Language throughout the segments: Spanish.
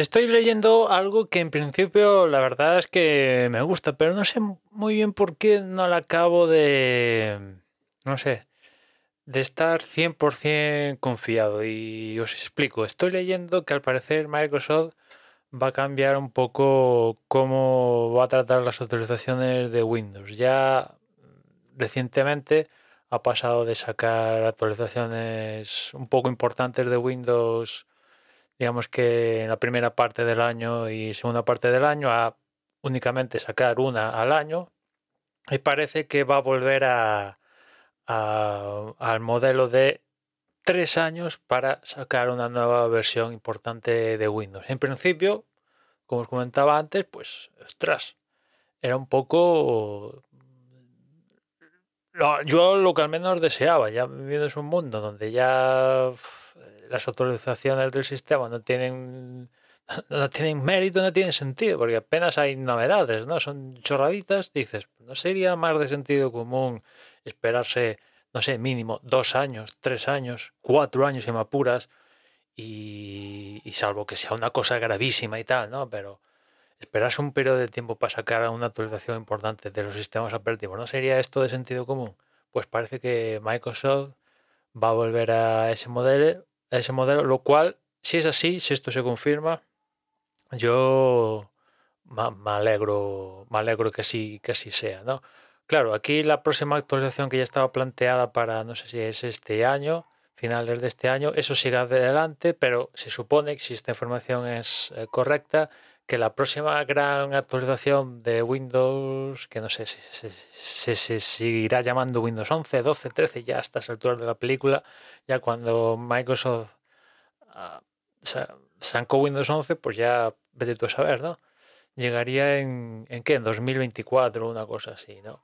Estoy leyendo algo que en principio la verdad es que me gusta, pero no sé muy bien por qué no la acabo de, no sé, de estar 100% confiado. Y os explico, estoy leyendo que al parecer Microsoft va a cambiar un poco cómo va a tratar las actualizaciones de Windows. Ya recientemente ha pasado de sacar actualizaciones un poco importantes de Windows digamos que en la primera parte del año y segunda parte del año a únicamente sacar una al año y parece que va a volver a, al modelo de tres años para sacar una nueva versión importante de Windows. En principio, como os comentaba antes, pues, ostras, era un poco... Yo lo que al menos deseaba, ya viviendo en un mundo donde ya las autorizaciones del sistema no tienen no tienen mérito, no tienen sentido, porque apenas hay novedades, ¿no? Son chorraditas, dices, ¿no sería más de sentido común esperarse, no sé, mínimo dos años, tres años, cuatro años y me apuras, y, y salvo que sea una cosa gravísima y tal, ¿no? Pero esperarse un periodo de tiempo para sacar una actualización importante de los sistemas operativos, ¿no sería esto de sentido común? Pues parece que Microsoft va a volver a ese modelo ese modelo, lo cual, si es así, si esto se confirma, yo me alegro, me alegro que así, que así sea, ¿no? Claro, aquí la próxima actualización que ya estaba planteada para, no sé si es este año, finales de este año, eso sigue adelante, pero se supone que si esta información es eh, correcta, que la próxima gran actualización de Windows, que no sé si se seguirá llamando Windows 11, 12, 13, ya a estas alturas de la película, ya cuando Microsoft uh, sacó Windows 11, pues ya vete tú a saber, ¿no? Llegaría en, ¿en qué? En 2024, una cosa así, ¿no?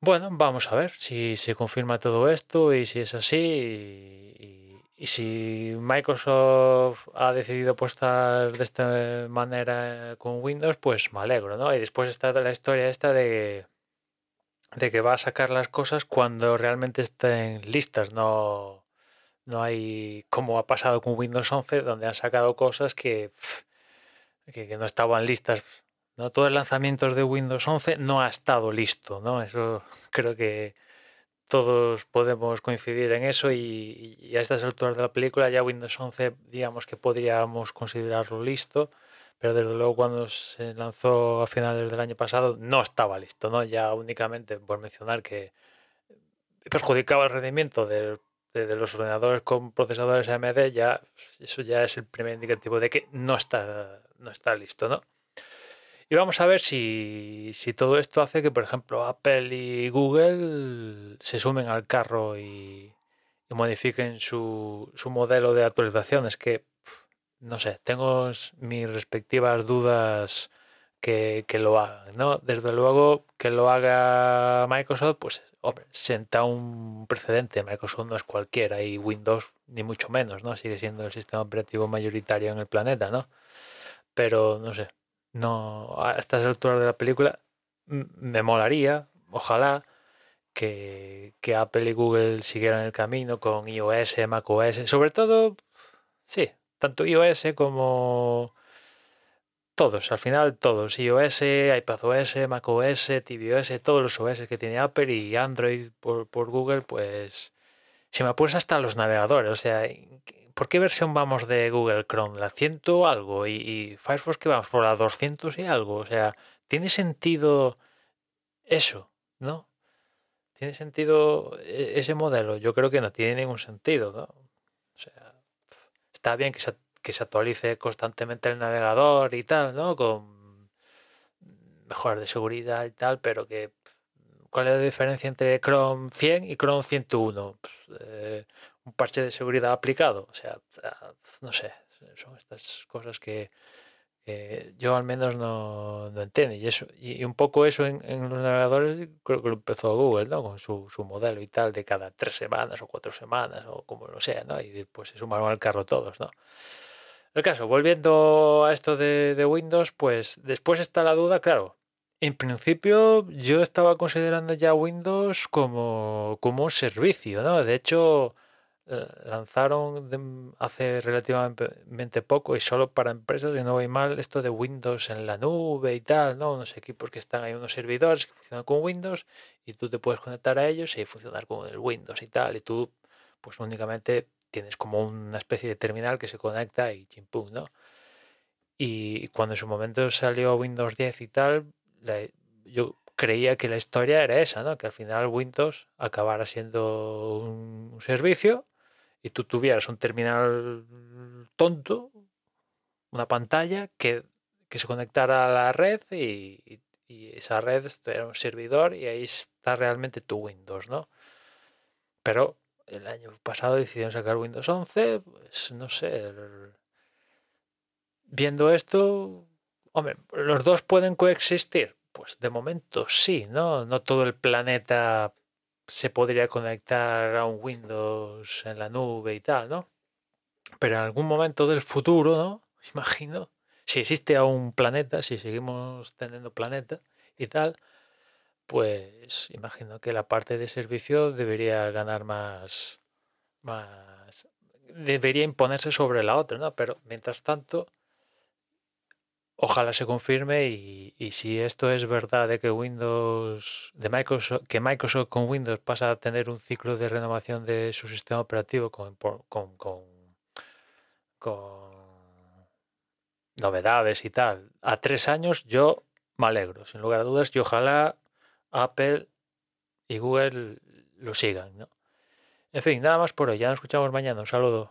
Bueno, vamos a ver si se confirma todo esto y si es así si Microsoft ha decidido apostar de esta manera con Windows, pues me alegro, ¿no? Y después está la historia esta de, de que va a sacar las cosas cuando realmente estén listas, no, no hay como ha pasado con Windows 11, donde han sacado cosas que, que, que no estaban listas. ¿no? Todo el lanzamiento de Windows 11 no ha estado listo, ¿no? Eso creo que todos podemos coincidir en eso y, a estas alturas de la película ya Windows 11 digamos que podríamos considerarlo listo, pero desde luego cuando se lanzó a finales del año pasado no estaba listo, ¿no? Ya únicamente por mencionar que perjudicaba el rendimiento de, los ordenadores con procesadores AMD, ya eso ya es el primer indicativo de que no está, no está listo, ¿no? Y vamos a ver si, todo esto hace que, por ejemplo, Apple y Google se sumen al carro y, modifiquen su, modelo de actualizaciones, que, no sé, tengo mis respectivas dudas que, lo hagan, ¿no? Desde luego que lo haga Microsoft, pues, hombre, senta un precedente. Microsoft no es cualquiera y Windows ni mucho menos, ¿no? Sigue siendo el sistema operativo mayoritario en el planeta, ¿no? Pero, no sé, no, a estas alturas de la película, me molaría, ojalá, que, que, Apple y Google siguieran el camino con iOS, macOS, sobre todo, sí, tanto iOS como todos, al final todos, iOS, iPadOS, macOS, tvOS, todos los OS que tiene Apple y Android por, por Google, pues si me apuras hasta los navegadores, o sea, ¿por qué versión vamos de Google Chrome? ¿La 100 o algo? ¿Y, y Firefox que vamos por la 200 y algo? O sea, ¿tiene sentido eso? ¿No? ¿Tiene sentido e, ese modelo? Yo creo que no tiene ningún sentido, ¿no? O sea, está bien que se, que se actualice constantemente el navegador y tal, ¿no? Con mejoras de seguridad y tal, pero que ¿cuál es la diferencia entre Chrome 100 y Chrome 101? Pues, eh, un parche de seguridad aplicado. O sea, no sé, son estas cosas que, yo al menos no, no, entiendo. Y, eso, y un poco eso en, los navegadores creo que lo empezó Google, ¿no? Con su, su, modelo y tal, de cada tres semanas o cuatro semanas o como lo sea, ¿no? Y después se sumaron al carro todos, ¿no? El caso, volviendo a esto de, de Windows, pues después está la duda, claro, en principio yo estaba considerando ya Windows como, como un servicio, ¿no? De hecho, eh, lanzaron hace relativamente poco y solo para empresas, y no voy mal, esto de Windows en la nube y tal, ¿no? Unos equipos que están ahí, unos servidores que funcionan con Windows y tú te puedes conectar a ellos y funcionar con el Windows y tal, y tú pues únicamente tienes como una especie de terminal que se conecta y chimpum, ¿no? Y cuando en su momento salió Windows 10 y tal, yo creía que la historia era esa, ¿no? Que al final Windows acabara siendo un servicio y tú tuvieras un terminal tonto, una pantalla que, se conectara a la red y, esa red era un servidor y ahí está realmente tu Windows, ¿no? Pero el año pasado decidieron sacar Windows 11, pues no sé, viendo esto, hombre, los dos pueden coexistir. Pues de momento sí, ¿no? No todo el planeta se podría conectar a un Windows en la nube y tal, ¿no? Pero en algún momento del futuro, ¿no? Imagino, si existe aún un planeta, si seguimos teniendo planeta y tal, pues imagino que la parte de servicio debería ganar más, más, debería imponerse sobre la otra, ¿no? Pero mientras tanto, ojalá se confirme y, si esto es verdad de que Windows, de Microsoft, que Microsoft con Windows pasa a tener un ciclo de renovación de su sistema operativo con, con, con, novedades y tal, a tres años yo me alegro, sin lugar a dudas, y ojalá Apple y Google lo sigan, ¿no? En fin, nada más por hoy, ya nos escuchamos mañana, un saludo.